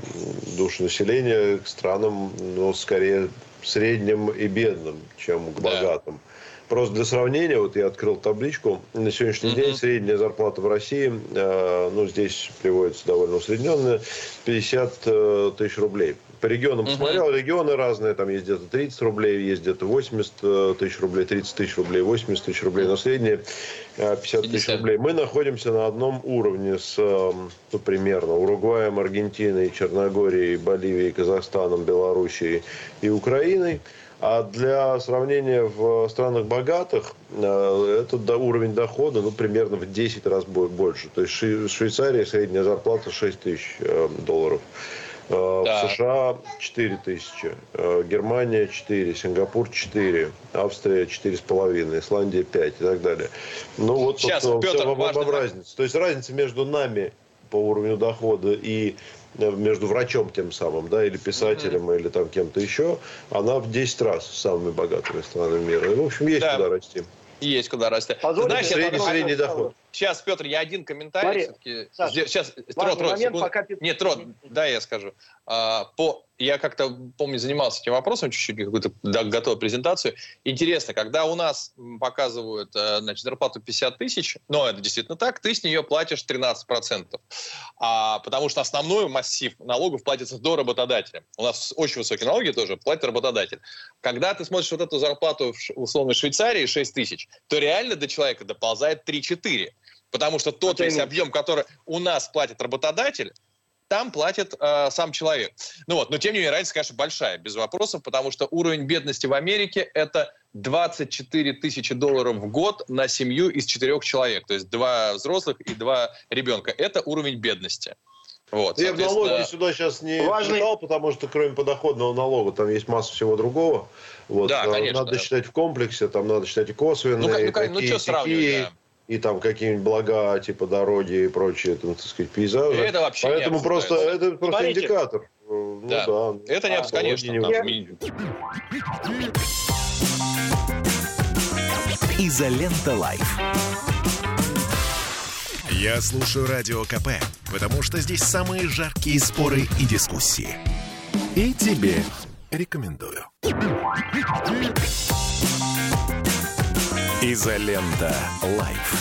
душу населения к странам, ну, скорее средним и бедным, чем к богатым. Да. Просто для сравнения, вот я открыл табличку. На сегодняшний mm-hmm. день средняя зарплата в России, э, ну, здесь приводится довольно усредненная, 50 э, тысяч рублей. По регионам посмотрел, регионы разные, там есть где-то 30 рублей, есть где-то 80 э, тысяч рублей, 30 тысяч рублей, 80 тысяч рублей, но средние 50 тысяч рублей. Мы находимся на одном уровне с, ну, примерно, Уругваем, Аргентиной, Черногорией, Боливией, Казахстаном, Белоруссией и Украиной. А для сравнения в странах богатых э, этот уровень дохода ну, примерно в 10 раз больше. То есть в Швейцарии средняя зарплата 6 тысяч э, долларов. Э, да. В США 4 тысячи, Германия 4, Сингапур 4, Австрия 4,5, Исландия 5 и так далее. Ну вот, Сейчас, Петр, все, важно... разница. То есть разница между нами по уровню дохода и Э, между врачом тем самым, да, или писателем, mm-hmm. или там кем-то еще, она в 10 раз самыми богатыми странами мира. И, в общем, есть да. куда расти. Есть куда расти. Позвольте, Знаешь, средний, средний доход. Сейчас, Петр, я один комментарий. Смотри, Саша, Сейчас, Трот, Трот, пока... Нет, Трот, да, я скажу. А, по я как-то, помню, занимался этим вопросом, чуть-чуть какую-то готовую презентацию. Интересно, когда у нас показывают э, значит, зарплату 50 тысяч, но это действительно так, ты с нее платишь 13%. А, потому что основной массив налогов платится до работодателя. У нас очень высокие налоги тоже платит работодатель. Когда ты смотришь вот эту зарплату в условной Швейцарии 6 тысяч, то реально до человека доползает 3-4. Потому что тот весь объем, который у нас платит работодатель, там платит э, сам человек. Ну вот, но тем не менее разница, конечно, большая, без вопросов, потому что уровень бедности в Америке это 24 тысячи долларов в год на семью из четырех человек, то есть два взрослых и два ребенка. Это уровень бедности. Вот, Я налоги сюда сейчас не важный... считал, потому что кроме подоходного налога там есть масса всего другого. Вот, да, конечно. Надо да. считать в комплексе, там надо считать и косвенные, ну, ну, ну, ну, что да. И там какие-нибудь блага, типа дороги и прочие, там, так сказать, пейзажи. Это вообще Поэтому просто, это просто Смотрите. индикатор. Ну, да. да. Это не, а, конечно. Не... Изолента Live. Я слушаю Радио КП, потому что здесь самые жаркие споры и дискуссии. И тебе рекомендую. Изолента Live.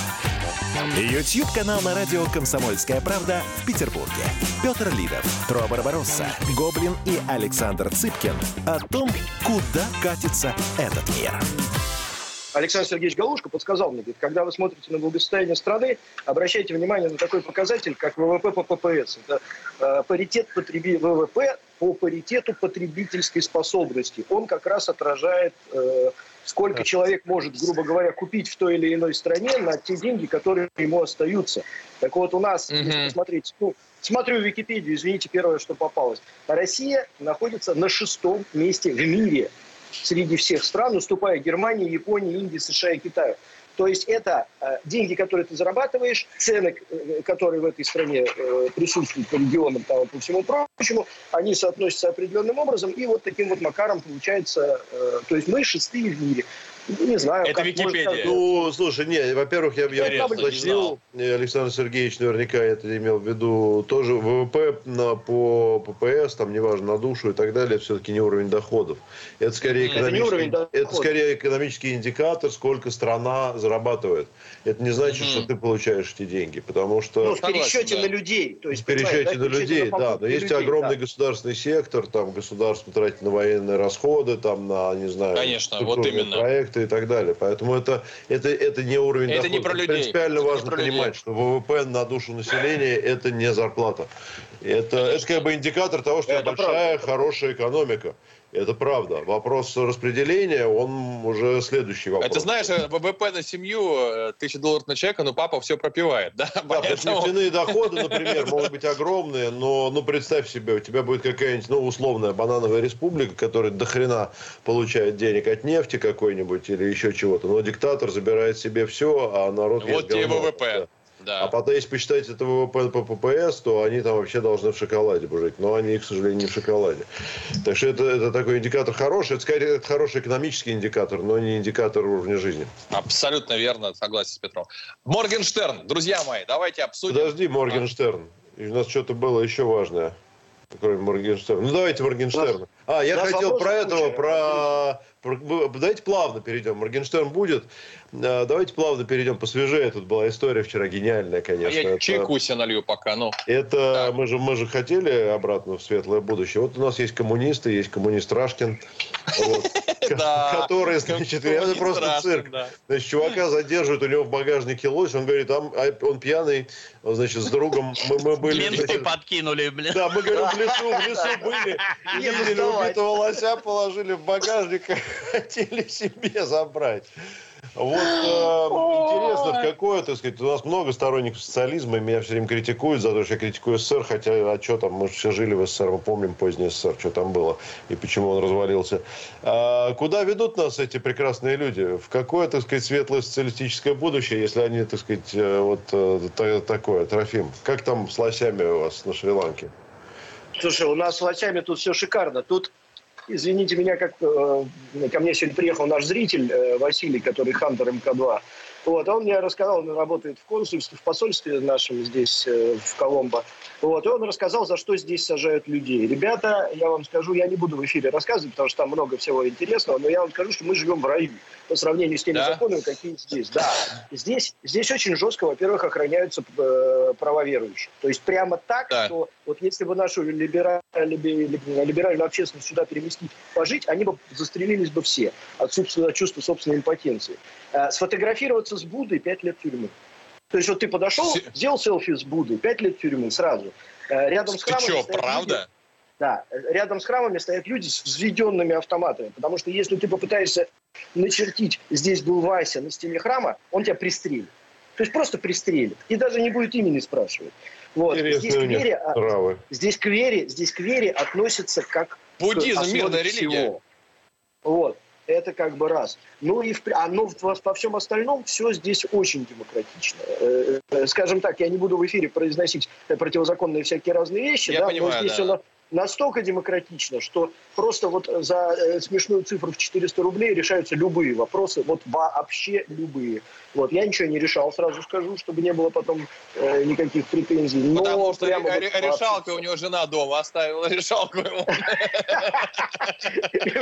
YouTube-канал на радио «Комсомольская правда» в Петербурге. Петр Лидов, Тро Барбаросса, Гоблин и Александр Цыпкин о том, куда катится этот мир. Александр Сергеевич Галушка подсказал мне, говорит, когда вы смотрите на благосостояние страны, обращайте внимание на такой показатель, как ВВП по ППС. Это э, паритет потреби... ВВП по паритету потребительской способности. Он как раз отражает, э, сколько человек может, грубо говоря, купить в той или иной стране на те деньги, которые ему остаются. Так вот у нас, mm-hmm. если посмотреть, ну, смотрю Википедию, извините, первое, что попалось. Россия находится на шестом месте в мире – среди всех стран, уступая Германии, Японии, Индии, США и Китаю. То есть это э, деньги, которые ты зарабатываешь, цены, э, которые в этой стране э, присутствуют по регионам, там, по всему прочему, они соотносятся определенным образом, и вот таким вот макаром получается, то есть мы шестые в мире. Не знаю. Это Википедия. Может, ну, слушай, не, во-первых, я, я уточнил, Александр Сергеевич наверняка это имел в виду, тоже ВВП на, по ППС, там, неважно, на душу и так далее, все-таки не уровень доходов. Это скорее, экономический, это, это скорее экономический индикатор, сколько страна зарабатывает. Это не значит, mm-hmm. что ты получаешь эти деньги, потому что... Ну, в пересчете да. на людей. То есть, в пересчете да, на людей, на да. Но есть людей, огромный да. государственный сектор, там государство тратит на военные расходы, там на, не знаю... Конечно, вот именно. Проекты проекты и так далее. Поэтому это, это, это не уровень это дохода. Не про людей. Принципиально это важно понимать, людей. что ВВП на душу населения это не зарплата. Это, это как бы индикатор того, что это большая, правда. хорошая экономика. Это правда. Вопрос распределения, он уже следующий вопрос. Это знаешь, э, ВВП на семью, э, тысяча долларов на человека, но папа все пропивает. Да, да Поэтому... нефтяные доходы, например, могут быть огромные, но ну, представь себе, у тебя будет какая-нибудь, ну, условная банановая республика, которая до хрена получает денег от нефти какой-нибудь или еще чего-то, но диктатор забирает себе все, а народ... Вот тебе ВВП. Да. А потом, если посчитать это ВВП по ППС, то они там вообще должны в шоколаде жить. Но они, к сожалению, не в шоколаде. Так что это, это такой индикатор хороший. Это скорее это хороший экономический индикатор, но не индикатор уровня жизни. Абсолютно верно, согласен с Петром. Моргенштерн, друзья мои, давайте обсудим. Подожди, Моргенштерн. У нас что-то было еще важное кроме Моргенштерна. Ну, давайте Моргенштерна. А, я хотел про этого, про Давайте плавно перейдем. Моргенштерн будет. А, давайте плавно перейдем. Посвежее тут была история вчера гениальная, конечно. А я это, чайку себе налью пока, ну. Это мы же, мы же хотели обратно в светлое будущее. Вот у нас есть коммунисты, есть коммунист Рашкин, который, значит, это просто цирк. Значит, чувака задерживают, у него в багажнике лось, он говорит, а он пьяный, значит, с другом мы были... Менты подкинули, блин. Да, мы, говорим, в лесу, в лесу были, видели убитого лося, положили в багажник хотели себе забрать. Вот э, интересно, в какое, так сказать, у нас много сторонников социализма, и меня все время критикуют за то, что я критикую СССР, хотя, а что там, мы все жили в СССР, мы помним поздний СССР, что там было, и почему он развалился. А куда ведут нас эти прекрасные люди? В какое, так сказать, светлое социалистическое будущее, если они, так сказать, э, вот э, такое, Трофим? Как там с лосями у вас на Шри-Ланке? Слушай, у нас с лосями тут все шикарно. Тут извините меня, как э, ко мне сегодня приехал наш зритель э, Василий, который Хантер МК-2. Вот, он мне рассказал, он работает в консульстве, в посольстве нашем здесь, э, в Коломбо. Вот, и он рассказал, за что здесь сажают людей. Ребята, я вам скажу, я не буду в эфире рассказывать, потому что там много всего интересного, но я вам скажу, что мы живем в раю по сравнению с теми да? законами, какие здесь. Да, здесь, здесь очень жестко, во-первых, охраняются э, права верующих. То есть прямо так, да. что вот если бы нашу либера, либеральную общественность сюда переместить, пожить, они бы застрелились бы все от чувства собственной импотенции. Э, сфотографироваться с Буддой – пять лет тюрьмы. То есть вот ты подошел, сделал селфи с Буддой, пять лет тюрьмы сразу. Э, рядом с храмом... Ты что, правда? Люди, да, рядом с храмами стоят люди с взведенными автоматами. Потому что если ты попытаешься начертить «здесь был Вася» на стене храма, он тебя пристрелит. То есть просто пристрелит. И даже не будет имени спрашивать. Вот. Здесь к, вере, а, здесь, к вере, здесь к вере относится как Буддизм, мирная религия. Вот. Это как бы раз. Ну и в, а, ну, во всем остальном все здесь очень демократично. Э, э, скажем так, я не буду в эфире произносить противозаконные всякие разные вещи, я да, понимаю, но здесь да. оно настолько демократично, что просто вот за э, смешную цифру в 400 рублей решаются любые вопросы, вот вообще любые. Вот, я ничего не решал, сразу скажу, чтобы не было потом э, никаких претензий. Но Потому что прямо ре- вот решалка у него жена дома оставила решалку ему.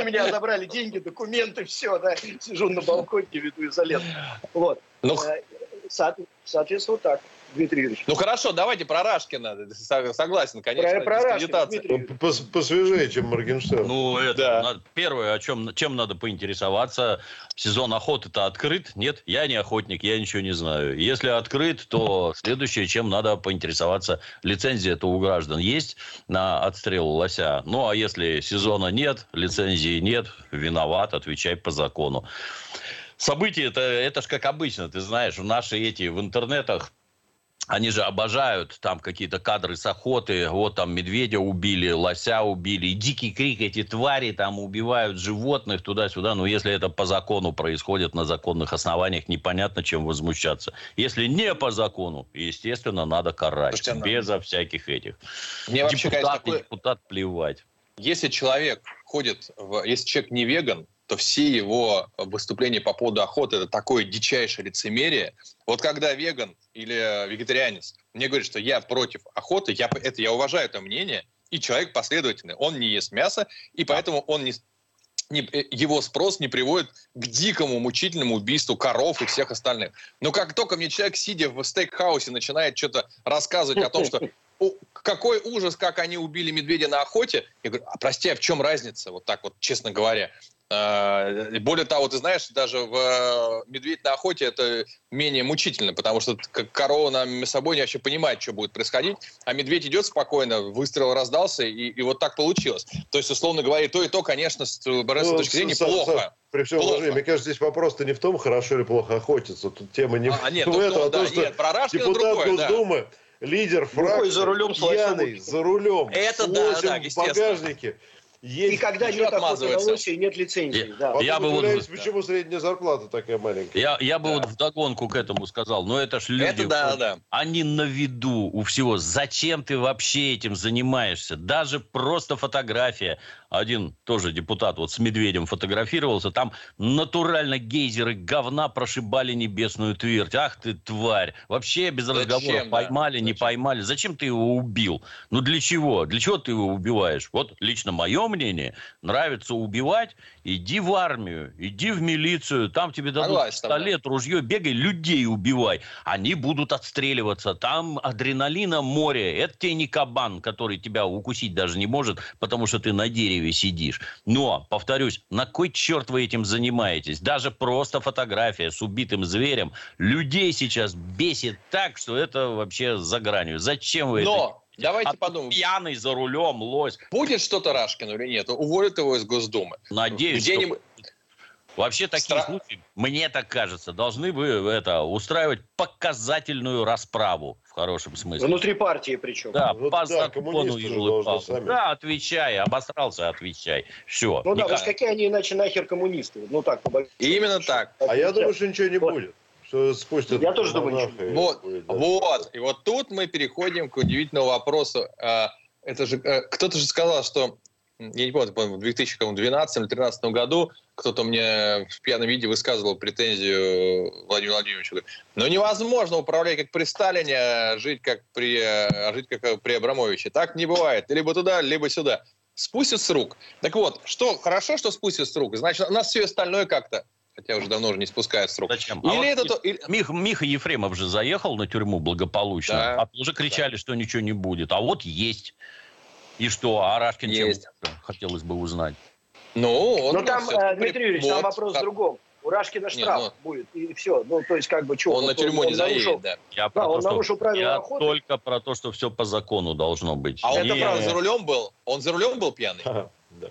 У меня забрали деньги, документы, все, да, сижу на балконе, веду изолент. Вот. Ну, Э, Соответственно, так. Дмитрий Юрьевич. Ну хорошо, давайте про Рашкина. Согласен, конечно. Про, про Рашкина, Посвежее, чем Моргенштерн. Ну, это да. первое, о чем, чем надо поинтересоваться. Сезон охоты-то открыт? Нет, я не охотник, я ничего не знаю. Если открыт, то следующее, чем надо поинтересоваться, лицензия-то у граждан есть на отстрел лося. Ну, а если сезона нет, лицензии нет, виноват, отвечай по закону. События это, это ж как обычно, ты знаешь, в наши эти в интернетах они же обожают там какие-то кадры с охоты, вот там медведя убили, лося убили, и дикий крик, эти твари там убивают животных туда-сюда, но если это по закону происходит на законных основаниях, непонятно, чем возмущаться. Если не по закону, естественно, надо карать, Слушайте, безо всяких этих. Мне вообще, депутат, конечно, такой... депутат плевать. Если человек ходит, в... если человек не веган, то все его выступления по поводу охоты это такое дичайшее лицемерие. Вот когда веган или вегетарианец мне говорит, что я против охоты, я, это, я уважаю это мнение, и человек последовательный. Он не ест мясо, и поэтому он не, не, его спрос не приводит к дикому, мучительному убийству коров и всех остальных. Но как только мне человек, сидя в стейкхаусе, начинает что-то рассказывать о том, что какой ужас, как они убили медведя на охоте. Я говорю, а прости, а в чем разница? Вот так вот, честно говоря. Более того, ты знаешь, даже в э, медведь на охоте это менее мучительно, потому что корова на мясобойне вообще понимает, что будет происходить, а медведь идет спокойно, выстрел раздался, и, и вот так получилось. То есть, условно говоря, то и то, конечно, с БРС ну, точки зрения, плохо. При всем плохо. уважении, мне кажется, здесь вопрос-то не в том, хорошо или плохо охотиться. Тут тема не а, нет, в ну, этом, ну, а да, то, что нет, про депутат другое, Госдумы, да. лидер фракции, за рулем пьяный, за рулем, это с да, да, в багажнике, есть... И когда нет охоты на лося нет лицензии. Я, да. я бы вот, почему средняя зарплата такая маленькая. Я, я бы да. вот вдогонку к этому сказал. Но это ж люди, это да, да. они на виду у всего. Зачем ты вообще этим занимаешься? Даже просто фотография. Один тоже депутат вот с медведем фотографировался. Там натурально гейзеры говна прошибали небесную твердь. Ах ты тварь. Вообще без Зачем, разговора. Поймали, да? не поймали. Зачем ты его убил? Ну для чего? Для чего ты его убиваешь? Вот лично мое мнение. Нравится убивать. Иди в армию. Иди в милицию. Там тебе дадут Согласен, пистолет, да. ружье. Бегай, людей убивай. Они будут отстреливаться. Там адреналина море. Это тебе не кабан, который тебя укусить даже не может, потому что ты на дереве сидишь. Но, повторюсь, на кой черт вы этим занимаетесь? Даже просто фотография с убитым зверем людей сейчас бесит так, что это вообще за гранью. Зачем вы Но... это Давайте а подумаем. Пьяный за рулем, лось. Будет что-то Рашкину или нет? Уволят его из Госдумы. Надеюсь, Где-нибудь... Вообще такие Стра... случаи, мне так кажется, должны бы это устраивать показательную расправу в хорошем смысле. Внутри партии причем. Да, Ну, по да, закону сами. Да, отвечай, обосрался, отвечай. Все. Ну да, потому что какие они иначе нахер коммунисты? Ну так, по большому И именно так. А я Вот. думаю, что ничего не Вот. будет. Что спустят Я тоже думаю, и Вот, будет, да. вот. И вот тут мы переходим к удивительному вопросу. А, Это же э, кто-то же сказал, что я не помню, по-моему, в 2012 или 2013 году кто-то мне в пьяном виде высказывал претензию Владимиру Владимировичу. Говорит, ну невозможно управлять как при Сталине, а жить как при, а жить как при Абрамовиче. Так не бывает. Либо туда, либо сюда. Спустят с рук. Так вот, что хорошо, что спустят с рук. Значит, у нас все остальное как-то хотя уже давно уже не спускают с рук. Зачем? Или А вот это то, или- Мих- Миха Ефремов же заехал на тюрьму благополучно, Да. а тоже кричали, что ничего не будет. А вот есть. И что, а Рашкин чем Есть. лучше? хотелось бы узнать. Ну, он Но там, э, Дмитрий Юрьевич, там вот, вопрос в другом. У Рашкина Не, штраф ну- будет, и все. Ну, то есть, как бы, что? Он на тюрьму не заедет, да. Я, Да, он то, нарушил правила я охоты. только про то, что все по закону должно быть. А он-то, Не- правда, за рулем был? Он за рулем был пьяный? Ага, да.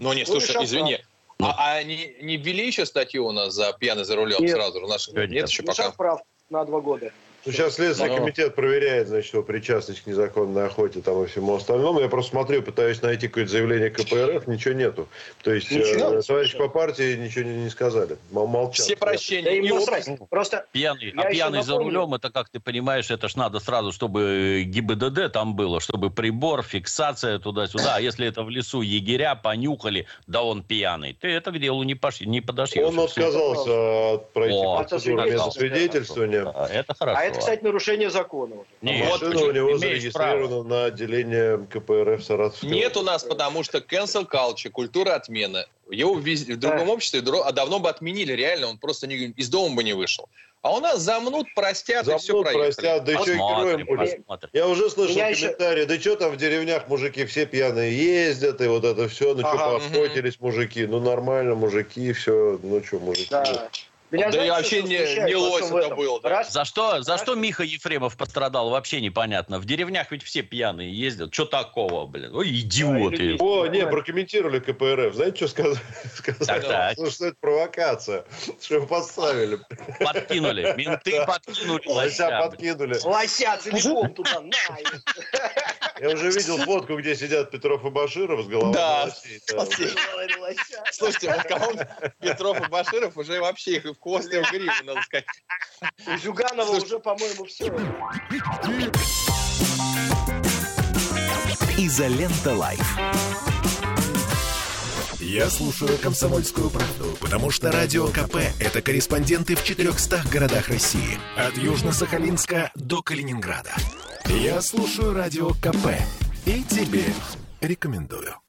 Ну, не, Ну, слушай, извини. Ну. А, а не, не ввели еще статью у нас за пьяный за рулем Нет. сразу? У нас Нет, нет еще пока. прав. на два года. Ну, сейчас Следственный Но- комитет проверяет, значит, его причастность к незаконной охоте там и всему остальному. Я просто смотрю, пытаюсь найти какое-то заявление КПРФ, ничего нету. То есть, Ничего? э, товарищи по партии ничего не, не сказали. Мол- Молчат. Все Да прощения. И насрать. общество- Просто Пьяный, Я а пьяный за рулем, это, как ты понимаешь, это ж надо сразу, чтобы ГИБДД там было, чтобы прибор, фиксация туда-сюда. А если это в лесу егеря понюхали, да он пьяный, ты это к делу не, пош... не подошьешь. Он отказался от пройти О, процедуру отказался. медосвидетельствования. А, Это хорошо. А это, кстати, нарушение закона уже. Не, Машина вот у него зарегистрирована на отделение КПРФ Саратовской Нет у нас, потому что cancel culture, культура отмены. Его вез- в другом Да. обществе а давно бы отменили, реально, он просто не- из дома бы не вышел. А у нас замнут, простят, и все Замнут, проехали. простят, да еще и героем Посмотрим, будет. посмотрим. Я уже слышал Меня еще- комментарии, да что там в деревнях мужики все пьяные ездят, и вот это все, ну что, Ага, поохотились мужики, ну нормально, мужики, все, ну что, мужики. Да. Меня, Да знаете, и вообще не- не лось это этом? был, да. Раз- За что, за Раз- что Миха Ефремов пострадал, вообще непонятно. В деревнях ведь все пьяные ездят. Что такого, блин? Ой, идиоты. людей. О, не, прокомментировали КПРФ. Знаете, что сказали? Сказали, Так, так. ну, что это провокация, что его подставили. Подкинули. Менты подкинули Лося лося. подкинули. Лося целиком туда, на! Я уже видел фотку, где сидят Петров и Баширов с головой. Да. да. Слушайте, вот кого Петров и Баширов уже вообще их и в гриву, надо сказать. У Зюганова уже, по-моему, все. Изолента Live. Я слушаю «Комсомольскую правду», потому что «Радио КП» — это корреспонденты в 400 городах России. От Южно-Сахалинска до Калининграда. Я слушаю «Радио КП» и тебе рекомендую.